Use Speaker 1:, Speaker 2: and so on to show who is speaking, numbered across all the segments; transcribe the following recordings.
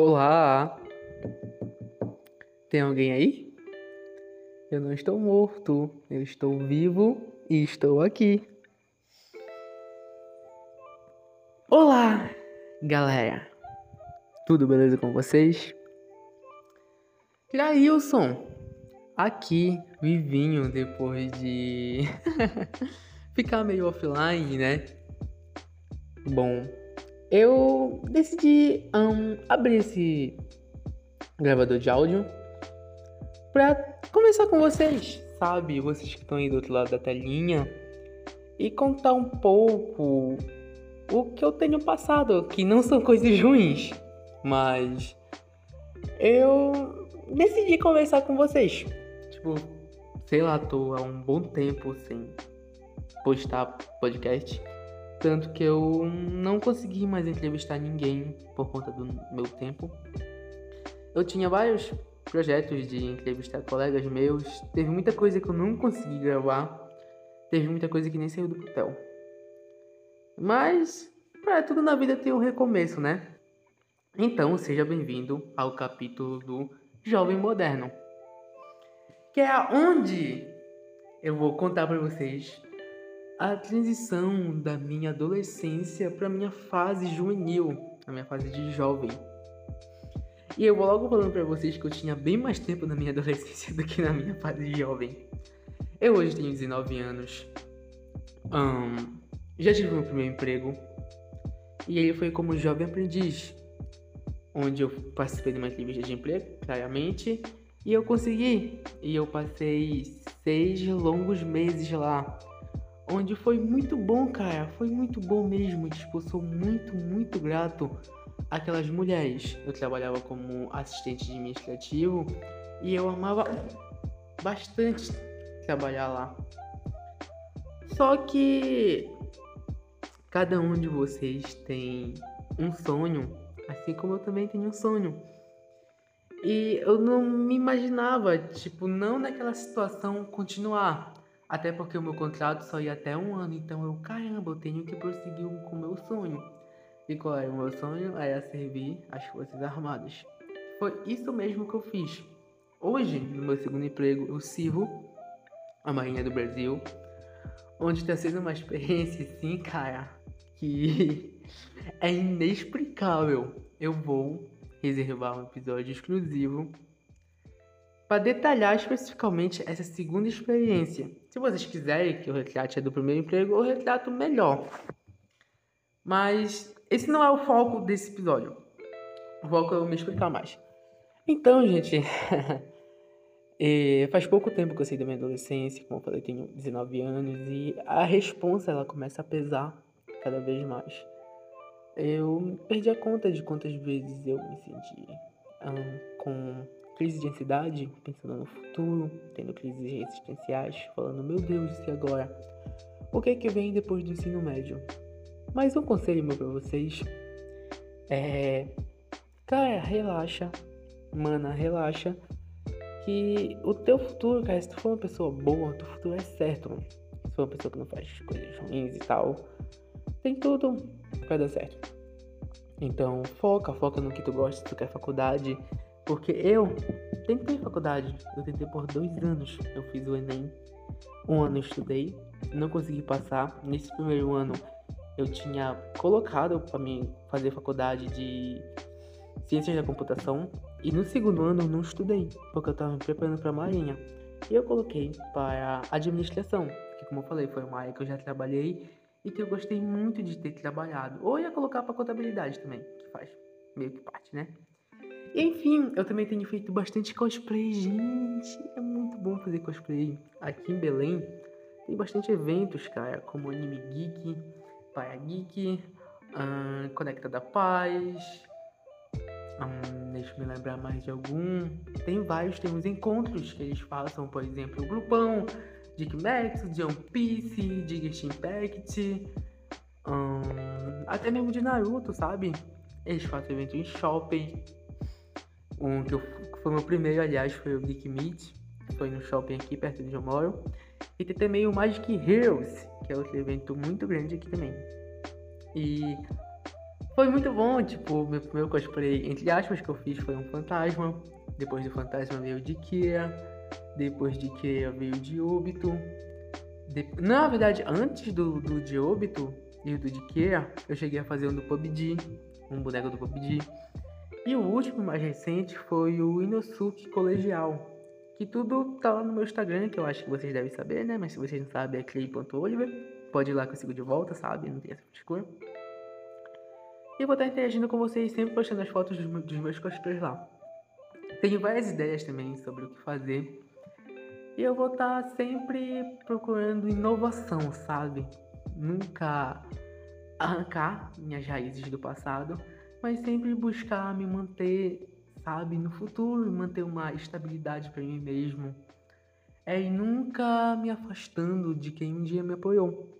Speaker 1: Olá! Tem alguém aí? Eu não estou morto, eu estou vivo e estou aqui. Olá, galera! Tudo beleza com vocês? Jailson, aqui, vivinho, depois de ficar meio offline, né? Bom, eu decidi um, abrir esse gravador de áudio para conversar com vocês, sabe? Vocês que estão aí do outro lado da telinha e contar um pouco o que eu tenho passado, que não são coisas ruins, mas eu decidi conversar com vocês. Tipo, sei lá, tô há um bom tempo sem postar podcast. Tanto que eu não consegui mais entrevistar ninguém por conta do meu tempo. Eu tinha vários projetos de entrevistar colegas meus. Teve muita coisa que eu não consegui gravar. Teve muita coisa que nem saiu do papel. Mas, para tudo na vida tem um recomeço, né? Então, seja bem-vindo ao capítulo do Jovem Moderno. Que é onde eu vou contar para vocês a transição da minha adolescência para minha fase juvenil, a minha fase de jovem. E eu vou logo falando para vocês que eu tinha bem mais tempo na minha adolescência do que na minha fase de jovem. Eu hoje tenho 19 anos. Um, já tive meu primeiro emprego. E ele foi como jovem aprendiz, onde eu participei de uma entrevista de emprego, claramente, e eu consegui. E eu passei seis longos meses lá onde foi muito bom, cara. Foi muito bom mesmo. Tipo, sou muito, muito grato àquelas mulheres. Eu trabalhava como assistente administrativo e eu amava bastante trabalhar lá. Só que cada um de vocês tem um sonho, assim como eu também tenho um sonho. E eu não me imaginava, tipo, não naquela situação continuar. Até porque o meu contrato só ia até um ano, então eu, caramba, eu tenho que prosseguir com o meu sonho. E qual era o meu sonho? Era servir as Forças Armadas. Foi isso mesmo que eu fiz. Hoje, no meu segundo emprego, eu sirvo a Marinha do Brasil, onde está sendo uma experiência, assim, cara, que é inexplicável. Eu vou reservar um episódio exclusivo para detalhar especificamente essa segunda experiência. Se vocês quiserem que eu retrate a do primeiro emprego, eu retrato melhor. Mas esse não é o foco desse episódio. O foco é eu me explicar mais. Então, gente, é, faz pouco tempo que eu saí da minha adolescência, como eu falei, tenho 19 anos, e a responsa ela começa a pesar cada vez mais. Eu perdi a conta de quantas vezes eu me senti com crise de ansiedade, pensando no futuro, tendo crises existenciais, falando, meu Deus, e agora? O que é que vem depois do ensino médio? Mas um conselho meu pra vocês é. Cara, relaxa. Mana, relaxa. Que o teu futuro, cara, se tu for uma pessoa boa, teu futuro é certo, mano. Se for uma pessoa que não faz coisas ruins e tal, tem tudo pra dar certo. Então, foca, foca no que tu gosta, se tu quer faculdade, porque eu tentei faculdade, eu tentei por dois anos. Eu fiz o Enem, um ano eu estudei, não consegui passar. Nesse primeiro ano eu tinha colocado para mim fazer faculdade de Ciências da Computação e no segundo ano eu não estudei, porque eu estava me preparando para Marinha. E eu coloquei para administração, que como eu falei, foi uma área que eu já trabalhei e que eu gostei muito de ter trabalhado. Ou ia colocar para contabilidade também, que faz meio que parte, né? Enfim, eu também tenho feito bastante cosplay, gente. É muito bom fazer cosplay. Aqui em Belém tem bastante eventos, cara, como Anime Geek, Paia Geek, um, Conecta da Paz. Um, deixa eu me lembrar mais de algum. Tem vários, tem uns encontros que eles façam, por exemplo, o Grupão, Dick Max, One Piece, Genshin Impact, um, até mesmo de Naruto, sabe? Eles fazem eventos em shopping. Um que, eu, que foi meu primeiro, aliás, foi o Geek Meet, foi no shopping aqui perto de onde eu moro. E tem também o Magic Heroes, que é outro evento muito grande aqui também. E Foi muito bom, tipo, meu primeiro cosplay, entre aspas, que eu fiz foi um fantasma. Depois do fantasma veio de Kia. Depois de Kia veio de Obito. De... Na verdade, antes do, do de Obito e do de Kia, eu cheguei a fazer um do PUBG, um boneco do PUBG. E o último, mais recente, foi o Inosuke Colegial. Que tudo tá lá no meu Instagram, que eu acho que vocês devem saber, né? Mas se vocês não sabem, é clay.oliver. Pode ir lá que eu sigo de volta, sabe? Não tem essa frescura. E vou estar interagindo com vocês, sempre postando as fotos dos meus cosplays lá. Tenho várias ideias também sobre o que fazer. E eu vou estar sempre procurando inovação, sabe? Nunca arrancar minhas raízes do passado, mas sempre buscar me manter, sabe, no futuro, manter uma estabilidade para mim mesmo. É e nunca me afastando de quem um dia me apoiou.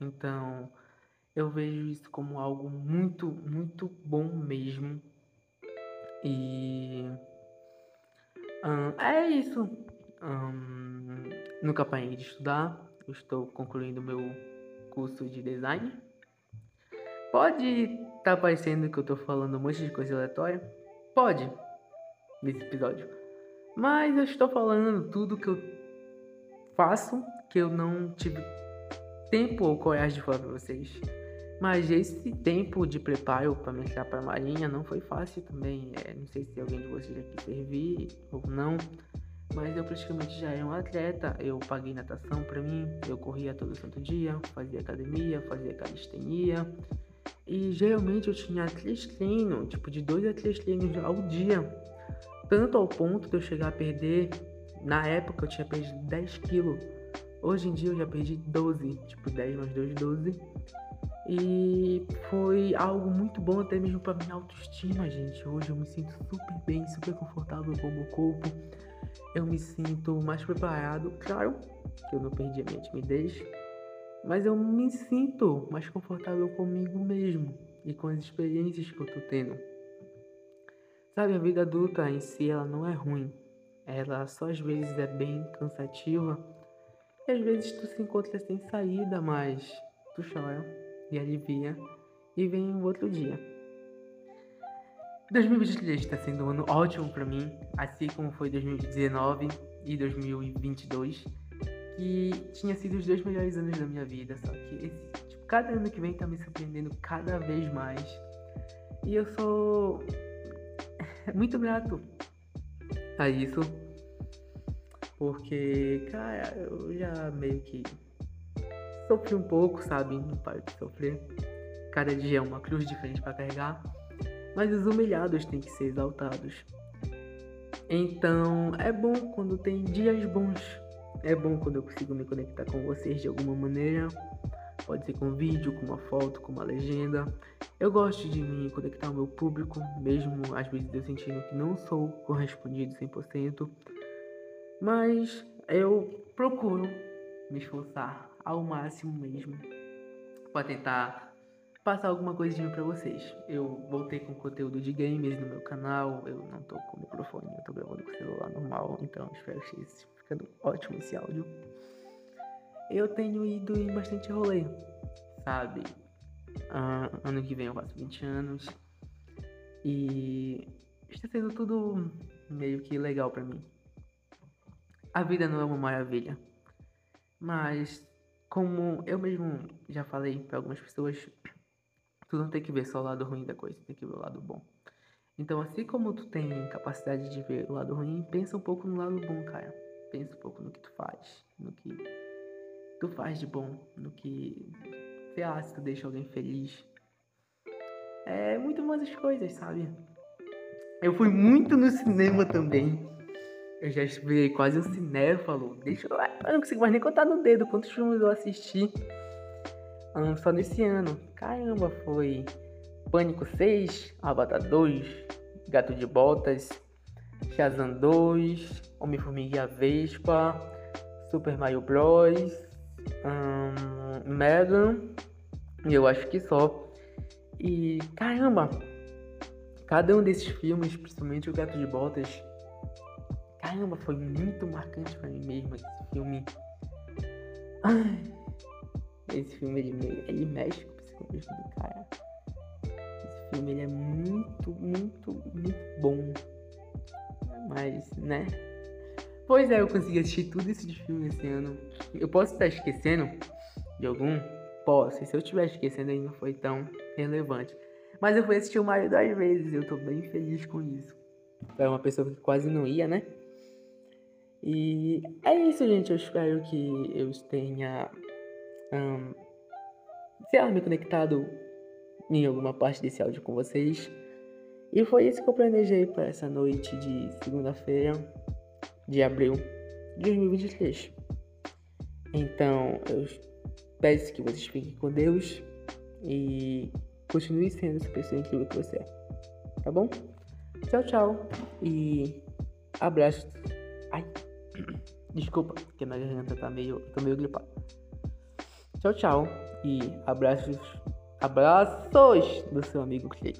Speaker 1: Então, eu vejo isso como algo muito, muito bom mesmo. E um, é isso. Um, nunca parei de estudar. Eu estou concluindo meu curso de design. Pode tá parecendo que eu estou falando um monte de coisa aleatória. Pode, nesse episódio. Mas eu estou falando tudo que eu faço que eu não tive tempo ou coragem de falar para vocês. Mas esse tempo de preparo para me entrar para Marinha não foi fácil também. É, não sei se alguém de vocês já quis servir ou não. Mas eu praticamente já era um atleta. Eu paguei natação para mim. Eu corria todo santo dia. Fazia academia, fazia calistenia. E geralmente eu tinha três treinos, tipo de dois a três treinos ao dia. Tanto ao ponto de eu chegar a perder. Na época eu tinha perdido 10 quilos. Hoje em dia eu já perdi 12. Tipo 10 mais 2, 12. E foi algo muito bom até mesmo para minha autoestima, gente. Hoje eu me sinto super bem, super confortável com o meu corpo. Eu me sinto mais preparado. Claro que eu não perdi a minha timidez, mas eu me sinto mais confortável comigo mesmo e com as experiências que eu tô tendo. Sabe, a vida adulta em si ela não é ruim. Ela só às vezes é bem cansativa. E às vezes tu se encontra sem saída, mas tu chora e alivia e vem o outro dia. 2023 está sendo um ano ótimo para mim, assim como foi 2019 e 2022, que tinha sido os dois melhores anos da minha vida, só que esse, tipo, cada ano que vem tá me surpreendendo cada vez mais. E eu sou muito grato a isso, porque, cara, eu já meio que sofri um pouco, sabe? Não paro de sofrer. Cada dia é uma cruz diferente para carregar. Mas os humilhados têm que ser exaltados. Então, é bom quando tem dias bons. É bom quando eu consigo me conectar com vocês de alguma maneira. Pode ser com vídeo, com uma foto, com uma legenda. Eu gosto de me conectar ao meu público, mesmo às vezes eu sentindo que não sou correspondido 100%. Mas eu procuro me esforçar ao máximo mesmo para tentar passar alguma coisinha para vocês. Eu voltei com conteúdo de games no meu canal, eu não tô com microfone, eu tô gravando com celular normal, então espero que esteja ficando ótimo esse áudio. Eu tenho ido em bastante rolê, sabe? Uh, ano que vem eu faço 20 anos e está sendo tudo meio que legal para mim. A vida não é uma maravilha, mas como eu mesmo já falei para algumas pessoas, tu não tem que ver só o lado ruim da coisa, tem que ver o lado bom. Então, assim como tu tem capacidade de ver o lado ruim, pensa um pouco no lado bom, cara. Pensa um pouco no que tu faz, no que tu faz de bom, no que, sei lá, se tu deixa alguém feliz. É muito mais as coisas, sabe? Eu fui muito no cinema também. Eu já virei quase um cinéfalo. Deixa eu. Eu não consigo mais nem contar no dedo quantos filmes eu assisti um, só nesse ano. Caramba, foi Pânico 6, Avatar 2, Gato de Botas, Shazam 2, Homem-Formiga e a Vespa, Super Mario Bros, um, Megan, e eu acho que só. E caramba, cada um desses filmes, principalmente o Gato de Botas, Caramba, foi muito marcante para mim mesmo esse filme. Esse filme ele, ele mexe com o psicológico do cara. filme ele é muito, muito, muito bom. Mas, né? Pois é, eu consegui assistir tudo isso de filme esse ano. Eu posso estar esquecendo de algum? Posso. E se eu estiver esquecendo, aí não foi tão relevante. Mas eu fui assistir o Mario duas vezes. Eu tô bem feliz com isso. É uma pessoa que quase não ia, né? E é isso, gente. Eu espero que eu tenha, um, sei lá, me conectado em alguma parte desse áudio com vocês. E foi isso que eu planejei para essa noite de segunda-feira de abril de 2023. Então, eu peço que vocês fiquem com Deus e continue sendo essa pessoa incrível que você é. Tá bom? Tchau, tchau. E abraço. Ai. Desculpa, porque minha garganta tá meio. tô meio gripado. Tchau, tchau. E abraços. Abraços do seu amigo Clay.